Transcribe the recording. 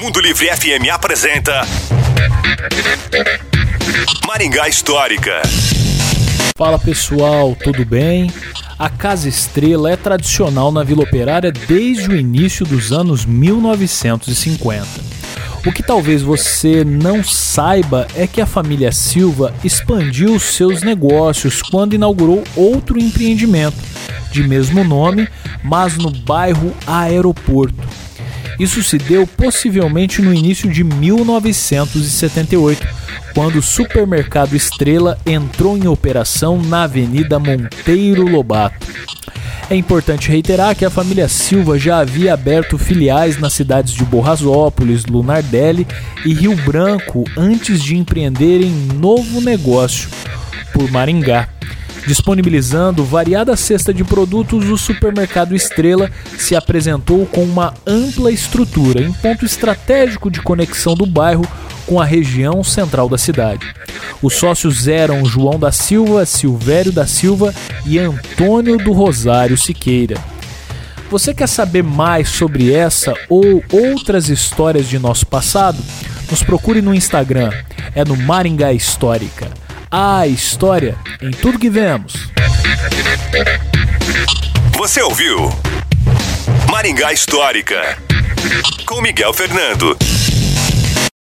Mundo Livre FM apresenta Maringá Histórica. Fala pessoal, tudo bem? A Casa Estrela é tradicional na Vila Operária desde o início dos anos 1950. O que talvez você não saiba é que a família Silva expandiu seus negócios quando inaugurou outro empreendimento de mesmo nome, mas no bairro Aeroporto. Isso se deu possivelmente no início de 1978, quando o supermercado Estrela entrou em operação na Avenida Monteiro Lobato. É importante reiterar que a família Silva já havia aberto filiais nas cidades de Borrasópolis, Lunardelli e Rio Branco antes de empreenderem novo negócio por Maringá. Disponibilizando variada cesta de produtos, o supermercado Estrela se apresentou com uma ampla estrutura em ponto estratégico de conexão do bairro com a região central da cidade. Os sócios eram João da Silva, Silvério da Silva e Antônio do Rosário Siqueira. Você quer saber mais sobre essa ou outras histórias de nosso passado? Nos procure no Instagram, é no Maringá Histórica. A história em tudo que vemos. Você ouviu Maringá Histórica com Miguel Fernando.